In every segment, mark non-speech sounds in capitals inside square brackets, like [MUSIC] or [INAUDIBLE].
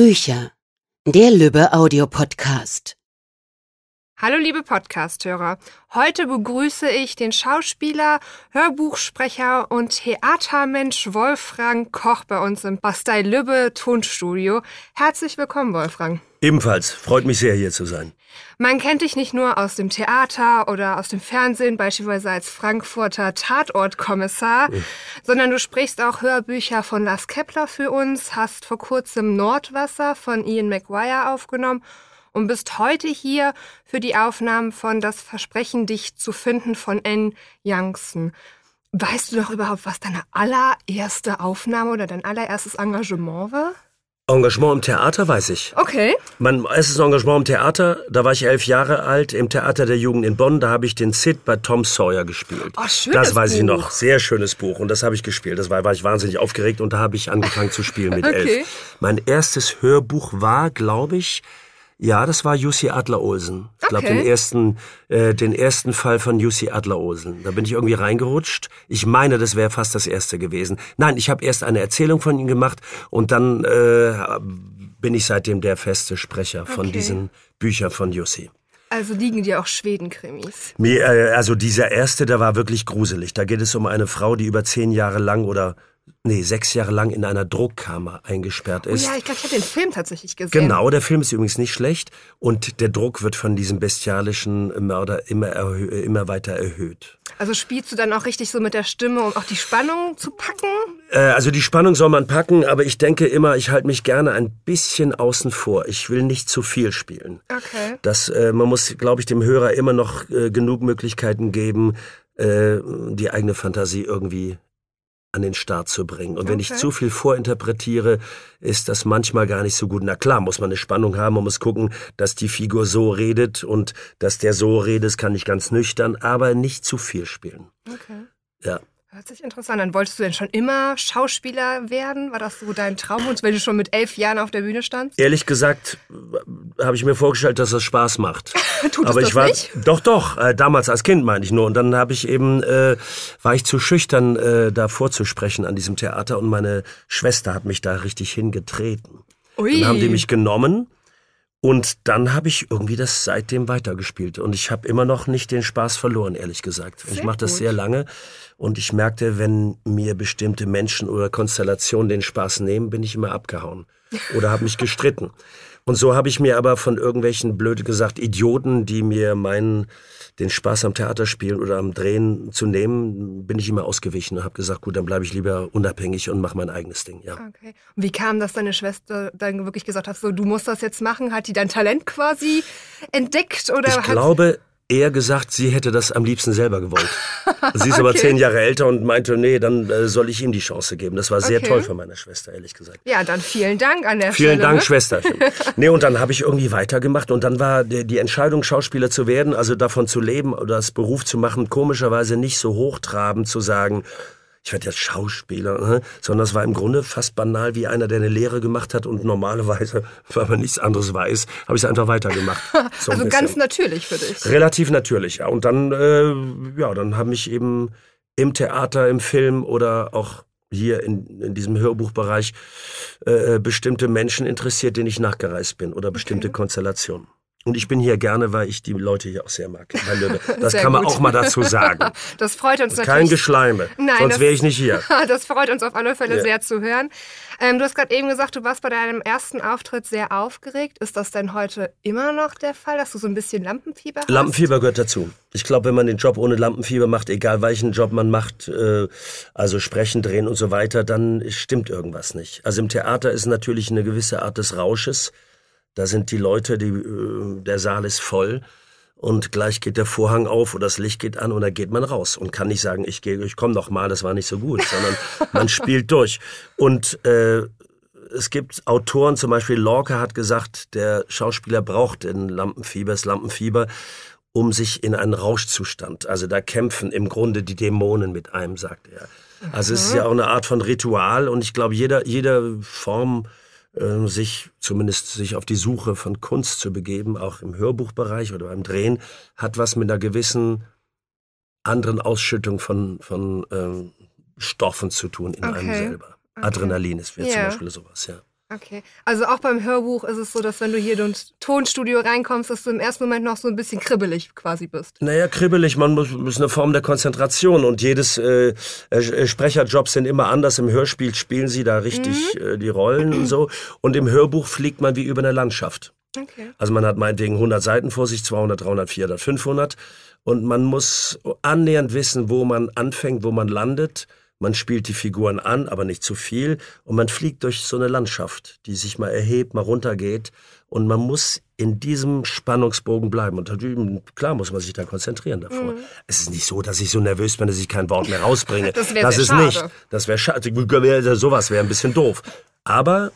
Bücher. Der Lübbe Audiopodcast. Hallo liebe Podcasthörer. Heute begrüße ich den Schauspieler, Hörbuchsprecher und Theatermensch Wolfgang Koch bei uns im Bastei Lübbe Tonstudio. Herzlich willkommen, Wolfgang. Ebenfalls, freut mich sehr hier zu sein. Man kennt dich nicht nur aus dem Theater oder aus dem Fernsehen, beispielsweise als Frankfurter Tatortkommissar, mhm. sondern du sprichst auch Hörbücher von Lars Kepler für uns, hast vor kurzem Nordwasser von Ian McGuire aufgenommen und bist heute hier für die Aufnahmen von Das Versprechen, dich zu finden von N. Youngson. Weißt du doch überhaupt, was deine allererste Aufnahme oder dein allererstes Engagement war? Engagement im Theater weiß ich. Okay. Mein erstes Engagement im Theater, da war ich elf Jahre alt, im Theater der Jugend in Bonn. Da habe ich den Sid bei Tom Sawyer gespielt. Oh, schönes das weiß Buch. ich noch. Sehr schönes Buch. Und das habe ich gespielt. Das war, war ich wahnsinnig aufgeregt und da habe ich angefangen zu spielen mit [LAUGHS] okay. elf. Mein erstes Hörbuch war, glaube ich, ja, das war Jussi Adler-Olsen. Ich glaube, den ersten, äh, den ersten Fall von Jussi Adler-Olsen. Da bin ich irgendwie reingerutscht. Ich meine, das wäre fast das erste gewesen. Nein, ich habe erst eine Erzählung von ihm gemacht und dann äh, bin ich seitdem der feste Sprecher von Okay. diesen Büchern von Jussi. Also liegen dir auch Schweden-Krimis. Äh, also dieser erste, der war wirklich gruselig. Da geht es um eine Frau, die über zehn Jahre lang oder nee, sechs Jahre lang in einer Druckkammer eingesperrt Oh ist. ja, ich glaube, ich habe den Film tatsächlich gesehen. Genau, der Film ist übrigens nicht schlecht und der Druck wird von diesem bestialischen Mörder immer, erhö immer weiter erhöht. Also spielst du dann auch richtig so mit der Stimme, um auch die Spannung zu packen? Äh, also die Spannung soll man packen, aber ich denke immer, ich halte mich gerne ein bisschen außen vor. Ich will nicht zu viel spielen. Okay. Das, äh, man muss, glaube ich, dem Hörer immer noch äh, genug Möglichkeiten geben, äh, die eigene Fantasie irgendwie an den Start zu bringen. Und wenn ich Okay. zu viel vorinterpretiere, ist das manchmal gar nicht so gut. Na klar, muss man eine Spannung haben, man muss gucken, dass die Figur so redet und dass der so redet, das kann ich ganz nüchtern, aber nicht zu viel spielen. Okay. Ja. Hört sich interessant an. Wolltest du denn schon immer Schauspieler werden? War das so dein Traumwunsch, wenn du schon mit elf Jahren auf der Bühne standst? Ehrlich gesagt äh, habe ich mir vorgestellt, dass das Spaß macht. [LAUGHS] Tut Aber es ich das war nicht? doch doch äh, damals als Kind meine ich nur und dann habe ich eben äh, war ich zu schüchtern äh, da vorzusprechen an diesem Theater und meine Schwester hat mich da richtig hingetreten. Ui. Dann haben die mich genommen und dann habe ich irgendwie das seitdem weitergespielt und ich habe immer noch nicht den Spaß verloren, ehrlich gesagt. Ich mache das sehr lange und ich merkte, wenn mir bestimmte Menschen oder Konstellationen den Spaß nehmen, bin ich immer abgehauen oder habe mich gestritten. Und so habe ich mir aber von irgendwelchen, blöde gesagt, Idioten, die mir meinen, den Spaß am Theater spielen oder am Drehen zu nehmen, bin ich immer ausgewichen und habe gesagt, gut, dann bleibe ich lieber unabhängig und mache mein eigenes Ding. Ja. Okay. Und wie kam das, deine Schwester dann wirklich gesagt hat, so du musst das jetzt machen? Hat die dein Talent quasi entdeckt oder Ich hat glaube, eher gesagt, sie hätte das am liebsten selber gewollt. [LAUGHS] Sie ist aber Okay. zehn Jahre älter und meinte, nee, dann äh, soll ich ihm die Chance geben. Das war sehr Okay. toll von meiner Schwester, ehrlich gesagt. ja, dann vielen Dank an der Vielen Stelle. Dank, ne? Schwesterchen. [LAUGHS] Nee, und dann habe ich irgendwie weitergemacht und dann war die, die Entscheidung, Schauspieler zu werden, also davon zu leben oder das Beruf zu machen, komischerweise nicht so hochtrabend zu sagen, ich werde jetzt Schauspieler, sondern es war im Grunde fast banal wie einer, der eine Lehre gemacht hat und normalerweise, [LAUGHS] weil man nichts anderes weiß, habe ich es einfach weitergemacht. [LAUGHS] So ein Also bisschen. ganz natürlich für dich. Relativ natürlich, ja. Und dann, äh, ja, dann haben mich eben im Theater, im Film oder auch hier in, in diesem Hörbuchbereich äh, bestimmte Menschen interessiert, denen ich nachgereist bin oder bestimmte Konstellationen. Und ich bin hier gerne, weil ich die Leute hier auch sehr mag. [LAUGHS] Das Sehr kann man gut. auch mal dazu sagen. [LAUGHS] Das freut uns Kein natürlich. Geschleime. Nein, Sonst wäre ich nicht hier. [LAUGHS] Das freut uns auf alle Fälle Ja. sehr zu hören. Ähm, du hast gerade eben gesagt, du warst bei deinem ersten Auftritt sehr aufgeregt. Ist das denn heute immer noch der Fall, dass du so ein bisschen Lampenfieber hast? Lampenfieber gehört dazu. Ich glaube, wenn man den Job ohne Lampenfieber macht, egal welchen Job man macht, äh, also sprechen, drehen und so weiter, dann stimmt irgendwas nicht. Also im Theater ist natürlich eine gewisse Art des Rausches. Da sind die Leute, die, äh, der Saal ist voll und gleich geht der Vorhang auf oder das Licht geht an und dann geht man raus und kann nicht sagen, ich gehe, ich komme noch mal, das war nicht so gut, sondern [LAUGHS] man spielt durch. Und äh, es gibt Autoren, zum Beispiel Lorca hat gesagt, der Schauspieler braucht den Lampenfieber, das Lampenfieber, um sich in einen Rauschzustand. Also da kämpfen im Grunde die Dämonen mit einem, sagt er. Also es ist ja auch eine Art von Ritual und ich glaube, jeder, jede Form, äh, sich zumindest sich auf die Suche von Kunst zu begeben, auch im Hörbuchbereich oder beim Drehen, hat was mit einer gewissen anderen Ausschüttung von, von ähm, Stoffen zu tun in einem Okay. selber. Adrenalin ist wäre zum Ja. Beispiel sowas, ja. Okay. Also auch beim Hörbuch ist es so, dass wenn du hier ins Tonstudio reinkommst, dass du im ersten Moment noch so ein bisschen kribbelig quasi bist. Naja, kribbelig, man muss, ist eine Form der Konzentration und jedes äh, äh, Sprecherjobs sind immer anders. Im Hörspiel spielen sie da richtig mhm. äh, die Rollen und so. Und im Hörbuch fliegt man wie über eine Landschaft. Okay. Also man hat meinetwegen 100 Seiten vor sich, 200, 300, 400, 500 und man muss annähernd wissen, wo man anfängt, wo man landet man spielt die Figuren an, aber nicht zu viel. Und man fliegt durch so eine Landschaft, die sich mal erhebt, mal runtergeht. Und man muss in diesem Spannungsbogen bleiben. Und klar muss man sich da konzentrieren davor. Mhm. Es ist nicht so, dass ich so nervös bin, dass ich kein Wort mehr rausbringe. [LAUGHS] das wäre ist schade. nicht. Das wäre schade. Sowas wäre ein bisschen doof. Aber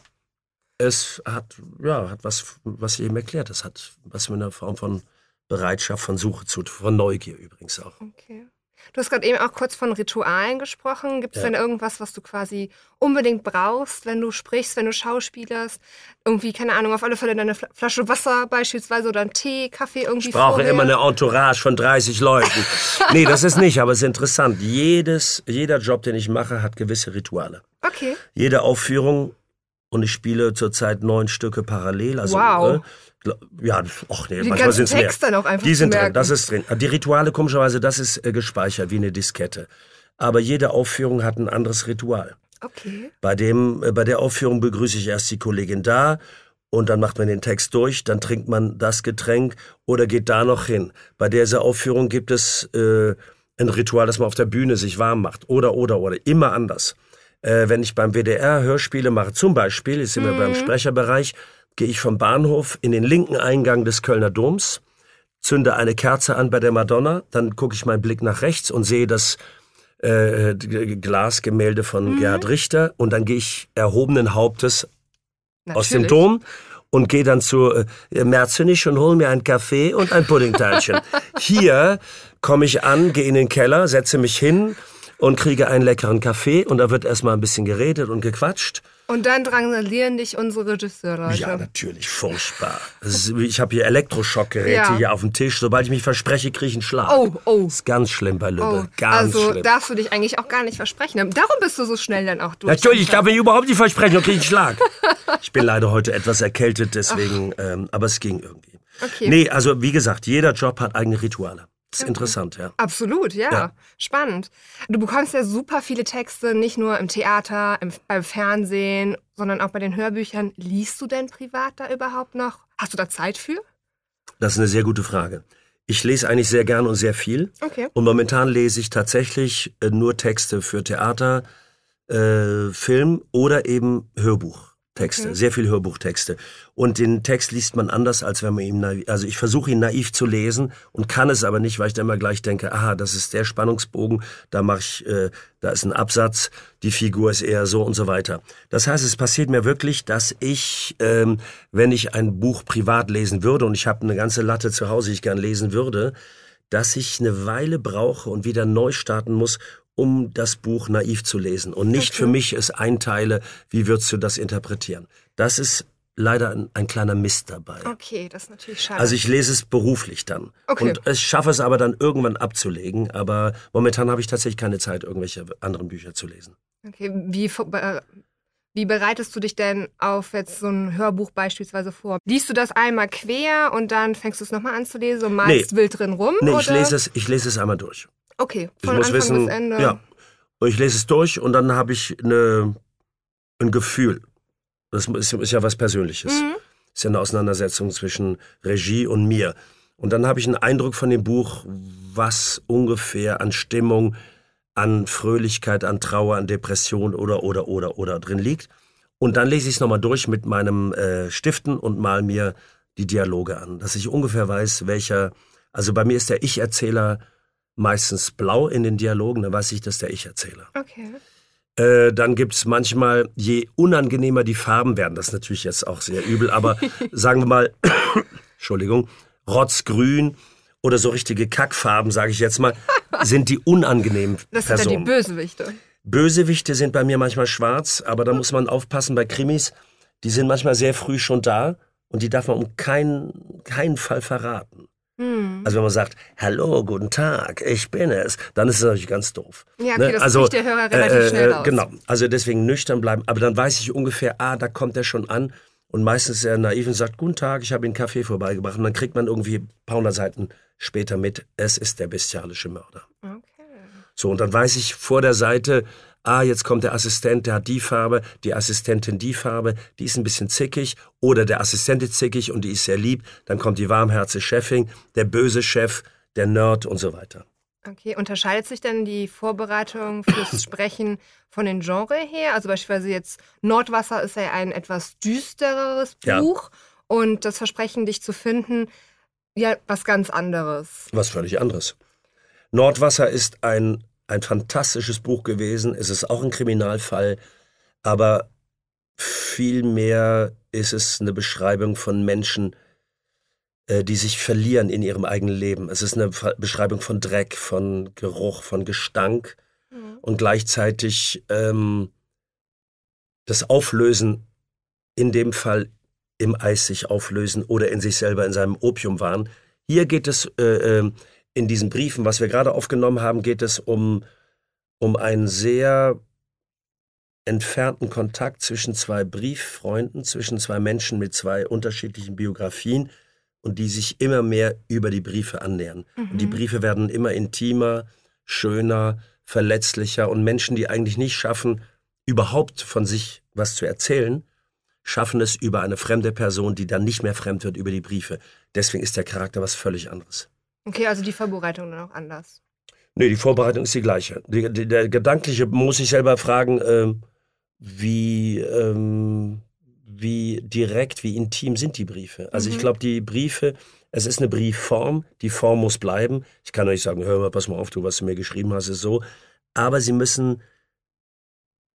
es hat, ja, hat was, was ich eben erklärt. Es hat was mit einer Form von Bereitschaft, von Suche zu, von Neugier übrigens auch. Okay. Du hast gerade eben auch kurz von Ritualen gesprochen. Gibt es ja. denn irgendwas, was du quasi unbedingt brauchst, wenn du sprichst, wenn du schauspielerst? Irgendwie, keine Ahnung, auf alle Fälle deine Flasche Wasser beispielsweise oder einen Tee, Kaffee irgendwie Ich brauche vorher. immer eine Entourage von 30 Leuten. [LAUGHS] nee, das ist nicht, aber es ist interessant. Jedes, jeder Job, den ich mache, hat gewisse Rituale. Okay. Jede Aufführung und ich spiele zurzeit neun Stücke parallel. Also, wow. Äh, ja, ach nee, die manchmal sind es mehr. Dann auch einfach die sind drin, das ist drin. Die Rituale, komischerweise, das ist äh, gespeichert wie eine Diskette. Aber jede Aufführung hat ein anderes Ritual. Okay. Bei, dem, äh, bei der Aufführung begrüße ich erst die Kollegin da und dann macht man den Text durch, dann trinkt man das Getränk oder geht da noch hin. Bei dieser Aufführung gibt es äh, ein Ritual, dass man auf der Bühne sich warm macht. Oder, oder, oder. Immer anders. Äh, wenn ich beim WDR Hörspiele mache, zum Beispiel, ist immer mhm. beim Sprecherbereich, gehe ich vom Bahnhof in den linken Eingang des Kölner Doms, zünde eine Kerze an bei der Madonna, dann gucke ich meinen Blick nach rechts und sehe das äh, Glasgemälde von mhm. Gerhard Richter und dann gehe ich erhobenen Hauptes Natürlich. aus dem Dom und gehe dann zu äh, Merzenich und hole mir einen Kaffee und ein Puddingteilchen. [LAUGHS] Hier komme ich an, gehe in den Keller, setze mich hin und kriege einen leckeren Kaffee und da wird erstmal ein bisschen geredet und gequatscht. Und dann drangsalieren dich unsere Regisseure. Ja, natürlich, furchtbar. Ich habe hier Elektroschockgeräte ja. hier auf dem Tisch. Sobald ich mich verspreche, kriege ich einen Schlag. Oh, oh. Das ist ganz schlimm bei Lübbe. Oh. Ganz also schlimm. darfst du dich eigentlich auch gar nicht versprechen. Darum bist du so schnell dann auch durch. Natürlich, ich darf mich überhaupt nicht versprechen und kriege einen Schlag. [LAUGHS] ich bin leider heute etwas erkältet, deswegen, ähm, aber es ging irgendwie. Okay. Nee, also wie gesagt, jeder Job hat eigene Rituale. Das ist interessant, ja. Absolut, ja. ja. Spannend. Du bekommst ja super viele Texte, nicht nur im Theater, im, beim Fernsehen, sondern auch bei den Hörbüchern. Liest du denn privat da überhaupt noch? Hast du da Zeit für? Das ist eine sehr gute Frage. Ich lese eigentlich sehr gern und sehr viel. Okay. Und momentan lese ich tatsächlich äh, nur Texte für Theater, äh, Film oder eben Hörbuch. Texte, okay. sehr viel Hörbuchtexte. Und den Text liest man anders, als wenn man ihn naiv, also ich versuche ihn naiv zu lesen und kann es aber nicht, weil ich dann immer gleich denke, aha, das ist der Spannungsbogen, da mache ich, äh, da ist ein Absatz, die Figur ist eher so und so weiter. Das heißt, es passiert mir wirklich, dass ich, ähm, wenn ich ein Buch privat lesen würde und ich habe eine ganze Latte zu Hause, die ich gern lesen würde, dass ich eine Weile brauche und wieder neu starten muss, um das Buch naiv zu lesen und nicht okay. für mich es einteile, wie würdest du das interpretieren. Das ist leider ein, ein, kleiner Mist dabei. Okay, das ist natürlich schade. Also ich lese es beruflich dann. Okay. Und ich schaffe es aber dann irgendwann abzulegen. Aber momentan habe ich tatsächlich keine Zeit, irgendwelche anderen Bücher zu lesen. Okay, wie, wie bereitest du dich denn auf jetzt so ein Hörbuch beispielsweise vor? Liest du das einmal quer und dann fängst du es nochmal an zu lesen und malst nee. wild drin rum? Nee, oder? ich lese, es, ich lese es einmal durch. Okay, von ich muss Anfang wissen, bis Ende. Ja, ich lese es durch und dann habe ich eine, ein Gefühl. Das ist, ist ja was Persönliches. Mhm. Das ist ja eine Auseinandersetzung zwischen Regie und mir. Und dann habe ich einen Eindruck von dem Buch, was ungefähr an Stimmung, an Fröhlichkeit, an Trauer, an Depression oder, oder, oder, oder drin liegt. Und dann lese ich es nochmal durch mit meinem äh, Stiften und mal mir die Dialoge an, dass ich ungefähr weiß, welcher, also bei mir ist der Ich-Erzähler meistens blau in den Dialogen, dann weiß ich, dass der Ich-Erzähler. Okay. Äh, dann gibt's manchmal, je unangenehmer die Farben werden, das ist natürlich jetzt auch sehr übel, aber [LAUGHS] sagen wir mal, [COUGHS] Entschuldigung, rotzgrün oder so richtige Kackfarben, sage ich jetzt mal, [LAUGHS] sind die unangenehmen Das Personen. sind ja die Bösewichte. Bösewichte sind bei mir manchmal schwarz, aber da muss man aufpassen bei Krimis, die sind manchmal sehr früh schon da und die darf man um keinen, keinen Fall verraten. Hm. Also wenn man sagt, hallo, guten Tag, ich bin es, dann ist es natürlich ganz doof. Ja, okay, Ne? das also, kriegt der Hörer relativ schnell raus. Genau, also deswegen nüchtern bleiben. Aber dann weiß ich ungefähr, ah, da kommt er schon an. Und meistens ist er naiv und sagt, guten Tag, ich habe Ihnen Kaffee vorbeigebracht. Und dann kriegt man irgendwie ein paar hundert Seiten später mit, es ist der bestialische Mörder. Okay. So, und dann weiß ich vor der Seite, ah, jetzt kommt der Assistent, der hat die Farbe, die Assistentin die Farbe, die ist ein bisschen zickig, oder der Assistent ist zickig und die ist sehr lieb, dann kommt die warmherzige Chefin, der böse Chef, der Nerd und so weiter. Okay, unterscheidet sich denn die Vorbereitung fürs [COUGHS] Sprechen von den Genre her? Also beispielsweise jetzt Nordwasser ist ja ein etwas düstereres Ja. Buch und das Versprechen, dich zu finden, ja, was ganz anderes. Was völlig anderes. Nordwasser ist ein, ein fantastisches Buch gewesen, es ist auch ein Kriminalfall, aber vielmehr ist es eine Beschreibung von Menschen, äh, die sich verlieren in ihrem eigenen Leben. Es ist eine Beschreibung von Dreck, von Geruch, von Gestank und gleichzeitig ähm, das Auflösen, in dem Fall im Eis sich auflösen oder in sich selber in seinem Opiumwahn. Hier geht es äh, ähm, in diesen Briefen, was wir gerade aufgenommen haben, geht es um, um einen sehr entfernten Kontakt zwischen zwei Brieffreunden, zwischen zwei Menschen mit zwei unterschiedlichen Biografien und die sich immer mehr über die Briefe annähern. Und die Briefe werden immer intimer, schöner, verletzlicher und Menschen, die eigentlich nicht schaffen, überhaupt von sich was zu erzählen, schaffen es über eine fremde Person, die dann nicht mehr fremd wird über die Briefe. Deswegen ist der Charakter was völlig anderes. Okay, also die Vorbereitung dann auch anders. Nee, die Vorbereitung ist die gleiche. Die, die, der gedankliche muss ich selber fragen, ähm, wie, ähm, wie direkt, wie intim sind die Briefe. Also ich Mhm. glaube, die Briefe, es ist eine Briefform, die Form muss bleiben. Ich kann euch sagen, hör mal, pass mal auf, du, was du mir geschrieben hast, ist so. Aber sie müssen,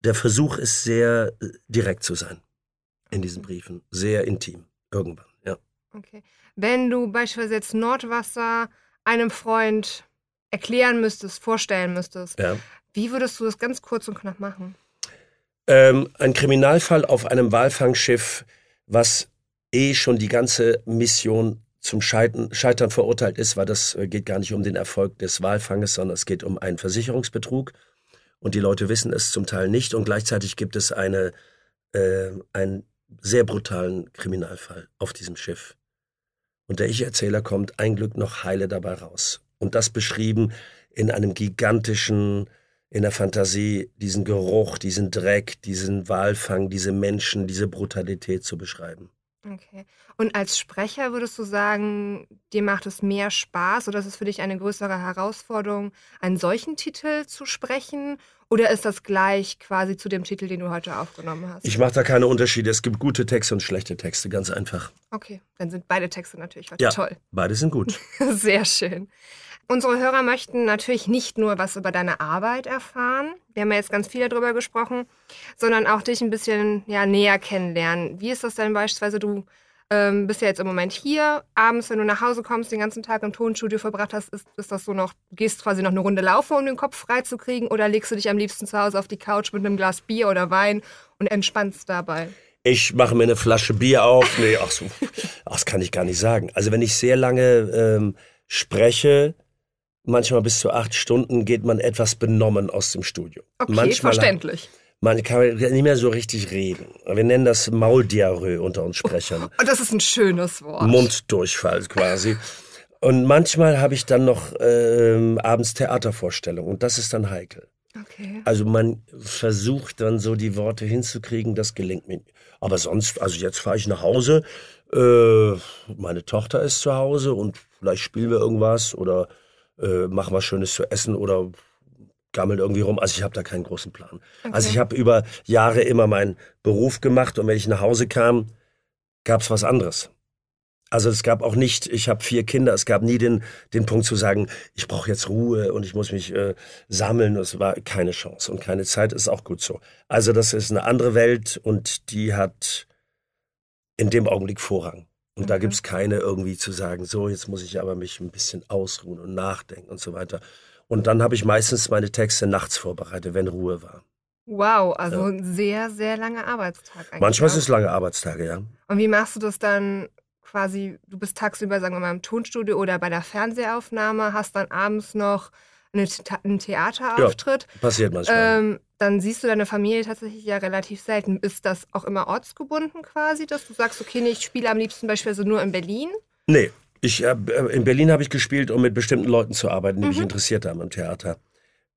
der Versuch ist sehr äh, direkt zu sein in diesen Briefen. Sehr intim, irgendwann. Okay. Wenn du beispielsweise jetzt Nordwasser einem Freund erklären müsstest, vorstellen müsstest, ja. wie würdest du das ganz kurz und knapp machen? Ähm, ein Kriminalfall auf einem Walfangschiff, was eh schon die ganze Mission zum Scheitern, Scheitern verurteilt ist, weil das äh, geht gar nicht um den Erfolg des Walfanges, sondern es geht um einen Versicherungsbetrug. Und die Leute wissen es zum Teil nicht. Und gleichzeitig gibt es eine, äh, einen sehr brutalen Kriminalfall auf diesem Schiff. Und der Ich-Erzähler kommt ein Glück noch heile dabei raus. Und das beschrieben in einem gigantischen, in der Fantasie, diesen Geruch, diesen Dreck, diesen Walfang, diese Menschen, diese Brutalität zu beschreiben. Okay. Und als Sprecher würdest du sagen, dir macht es mehr Spaß oder ist es für dich eine größere Herausforderung, einen solchen Titel zu sprechen? Oder ist das gleich quasi zu dem Titel, den du heute aufgenommen hast? Ich mache da keine Unterschiede. Es gibt gute Texte und schlechte Texte, ganz einfach. okay, dann sind beide Texte natürlich heute Ja, toll. beide sind gut. [LAUGHS] Sehr schön. Unsere Hörer möchten natürlich nicht nur was über deine Arbeit erfahren, wir haben ja jetzt ganz viel darüber gesprochen, sondern auch dich ein bisschen ja, näher kennenlernen. Wie ist das denn beispielsweise, du ähm, bist ja jetzt im Moment hier, abends, wenn du nach Hause kommst, den ganzen Tag im Tonstudio verbracht hast, ist, ist das so noch, gehst quasi noch eine Runde laufen, um den Kopf frei zu kriegen oder legst du dich am liebsten zu Hause auf die Couch mit einem Glas Bier oder Wein und entspannst dabei? Ich mache mir eine Flasche Bier auf. Nee, ach so, [LAUGHS] ach, das kann ich gar nicht sagen. Also wenn ich sehr lange ähm, spreche, manchmal bis zu acht Stunden, geht man etwas benommen aus dem Studio. Okay, manchmal verständlich. Man kann nicht mehr so richtig reden. Wir nennen das Mauldiarrhoe unter uns Sprechern. Und das ist ein schönes Wort. Munddurchfall quasi. Und manchmal habe ich dann noch ähm, abends Theatervorstellungen und das ist dann heikel. Okay. Also man versucht dann so die Worte hinzukriegen, das gelingt mir. Aber sonst, also jetzt fahre ich nach Hause, äh, meine Tochter ist zu Hause und vielleicht spielen wir irgendwas oder äh, machen was Schönes zu essen oder gammeln irgendwie rum. Also ich habe da keinen großen Plan. Also ich habe über Jahre immer meinen Beruf gemacht und wenn ich nach Hause kam, gab es was anderes. Also es gab auch nicht, ich habe vier Kinder, es gab nie den, den Punkt zu sagen, ich brauche jetzt Ruhe und ich muss mich äh, sammeln. Es war keine Chance und keine Zeit, ist auch gut so. Also das ist eine andere Welt und die hat in dem Augenblick Vorrang. Und da Mhm. gibt's keine irgendwie zu sagen, so, jetzt muss ich aber mich ein bisschen ausruhen und nachdenken und so weiter. Und dann habe ich meistens meine Texte nachts vorbereitet, wenn Ruhe war. Wow, also ein sehr, sehr langer Arbeitstag eigentlich. Manchmal auch. sind es lange Arbeitstage, ja. Und wie machst du das dann quasi, du bist tagsüber, sagen wir mal, im Tonstudio oder bei der Fernsehaufnahme, hast dann abends noch eine, einen Theaterauftritt. Ja, passiert manchmal. Ähm, dann siehst du deine Familie tatsächlich ja relativ selten. Ist das auch immer ortsgebunden quasi, dass du sagst, okay, nee, ich spiele am liebsten beispielsweise nur in Berlin? Nee, ich, äh, in Berlin habe ich gespielt, um mit bestimmten Leuten zu arbeiten, die mhm. mich interessiert haben im Theater.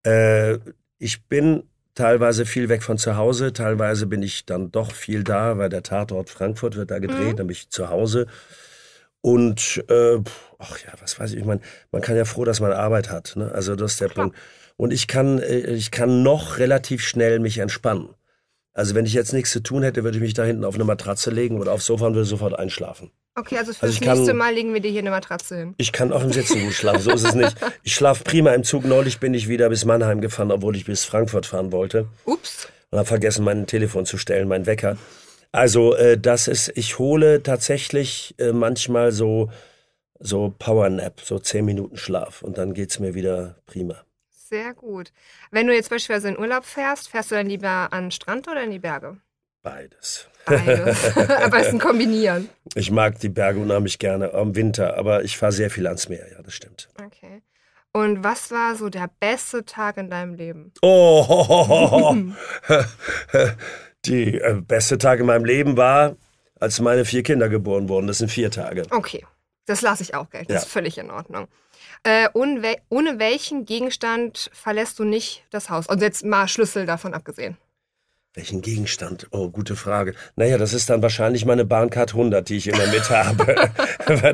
Äh, ich bin teilweise viel weg von zu Hause, teilweise bin ich dann doch viel da, weil der Tatort Frankfurt wird da gedreht, mhm. dann bin ich zu Hause. Und äh, ach ja, was weiß ich, ich meine, man kann ja froh, dass man Arbeit hat. Ne? Also das ist der Klar. Punkt. Und ich kann, äh, ich kann noch relativ schnell mich entspannen. Also wenn ich jetzt nichts zu tun hätte, würde ich mich da hinten auf eine Matratze legen oder aufs Sofa und würde sofort einschlafen. Okay, also fürs also nächste kann, Mal legen wir dir hier eine Matratze hin. Ich kann auch im Sitzen gut schlafen, so ist es nicht. [LAUGHS] Ich schlafe prima im Zug. Neulich bin ich wieder bis Mannheim gefahren, obwohl ich bis Frankfurt fahren wollte. Ups. Und habe vergessen, mein Telefon zu stellen, mein Wecker. Also äh, das ist, ich hole tatsächlich äh, manchmal so, so Powernap, so zehn Minuten Schlaf und dann geht's mir wieder prima. Sehr gut. Wenn du jetzt beispielsweise in Urlaub fährst, fährst du dann lieber an den Strand oder in die Berge? Beides. Beides. [LAUGHS] aber es ist ein Kombinieren. Ich mag die Berge unheimlich gerne im Winter, aber ich fahre sehr viel ans Meer, ja, das stimmt. Okay. Und was war so der beste Tag in deinem Leben? Oh, [LAUGHS] [LAUGHS] die äh, beste Tag in meinem Leben war, als meine vier Kinder geboren wurden. Das sind vier Tage. Okay, das lasse ich auch gelten. Das ja. ist völlig in Ordnung. Äh, ohne, we ohne welchen Gegenstand verlässt du nicht das Haus? Und jetzt mal Schlüssel davon abgesehen. Welchen Gegenstand? Oh, gute Frage. Naja, das ist dann wahrscheinlich meine Bahncard 100, die ich immer mit [LAUGHS] habe.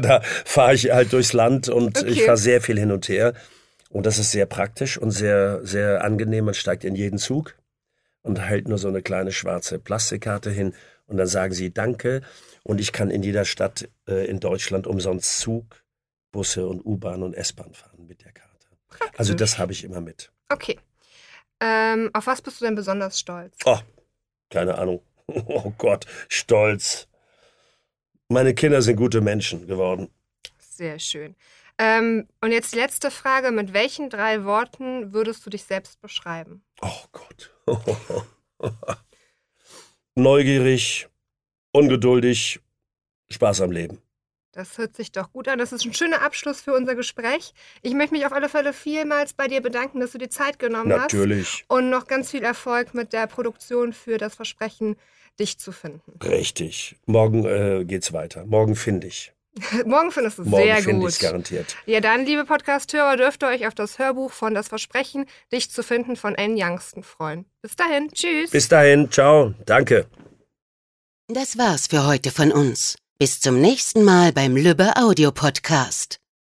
da fahre ich halt durchs Land und okay. ich fahre sehr viel hin und her. Und das ist sehr praktisch und sehr, sehr angenehm. Man steigt in jeden Zug und hält nur so eine kleine schwarze Plastikkarte hin und dann sagen sie Danke. Und ich kann in jeder Stadt äh, in Deutschland umsonst Zug, Busse und U-Bahn und S-Bahn fahren mit der Karte. Praktisch. Also das habe ich immer mit. Okay. Ähm, auf was bist du denn besonders stolz? Oh, keine Ahnung. [LAUGHS] Oh Gott, stolz. Meine Kinder sind gute Menschen geworden. Sehr schön. Ähm, und jetzt die letzte Frage. Mit welchen drei Worten würdest du dich selbst beschreiben? Oh Gott. [LAUGHS] Neugierig, ungeduldig, Spaß am Leben. Das hört sich doch gut an. Das ist ein schöner Abschluss für unser Gespräch. Ich möchte mich auf alle Fälle vielmals bei dir bedanken, dass du dir Zeit genommen Natürlich. hast. Natürlich. Und noch ganz viel Erfolg mit der Produktion für das Versprechen, dich zu finden. Richtig. Morgen äh, geht's weiter. Morgen finde ich. [LAUGHS] Morgen findest du es sehr find gut. Ich's garantiert. Ja, dann, liebe Podcast-Hörer, dürft ihr euch auf das Hörbuch von Das Versprechen, dich zu finden von Anne Youngsten freuen. Bis dahin, tschüss. Bis dahin, ciao, danke. Das war's für heute von uns. Bis zum nächsten Mal beim Lübbe Audio Podcast.